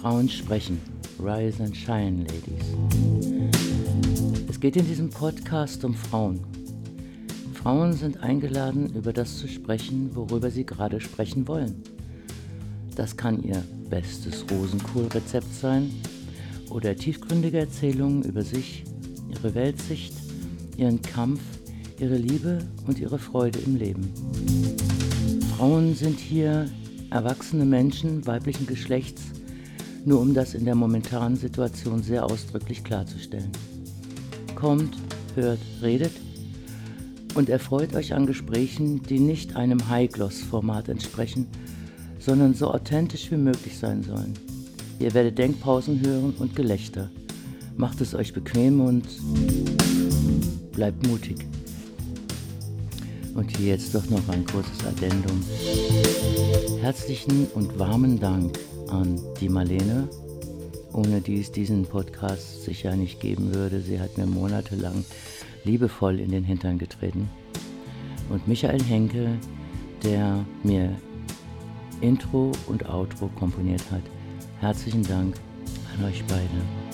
Frauen sprechen. Rise and Shine, Ladies. Es geht in diesem Podcast um Frauen. Frauen sind eingeladen, über das zu sprechen, worüber sie gerade sprechen wollen. Das kann ihr bestes Rosenkohlrezept sein oder tiefgründige Erzählungen über sich, ihre Weltsicht, ihren Kampf, ihre Liebe und ihre Freude im Leben. Frauen sind hier erwachsene Menschen weiblichen Geschlechts, nur um das in der momentanen Situation sehr ausdrücklich klarzustellen. Kommt, hört, redet und erfreut euch an Gesprächen, die nicht einem High-Gloss-Format entsprechen, sondern so authentisch wie möglich sein sollen. Ihr werdet Denkpausen hören und Gelächter. Macht es euch bequem und bleibt mutig. Und hier jetzt doch noch ein kurzes Addendum. Herzlichen und warmen Dank an die Marlene, ohne die es diesen Podcast sicher nicht geben würde. Sie hat mir monatelang liebevoll in den Hintern getreten. Und Michael Henke, der mir Intro und Outro komponiert hat. Herzlichen Dank an euch beide.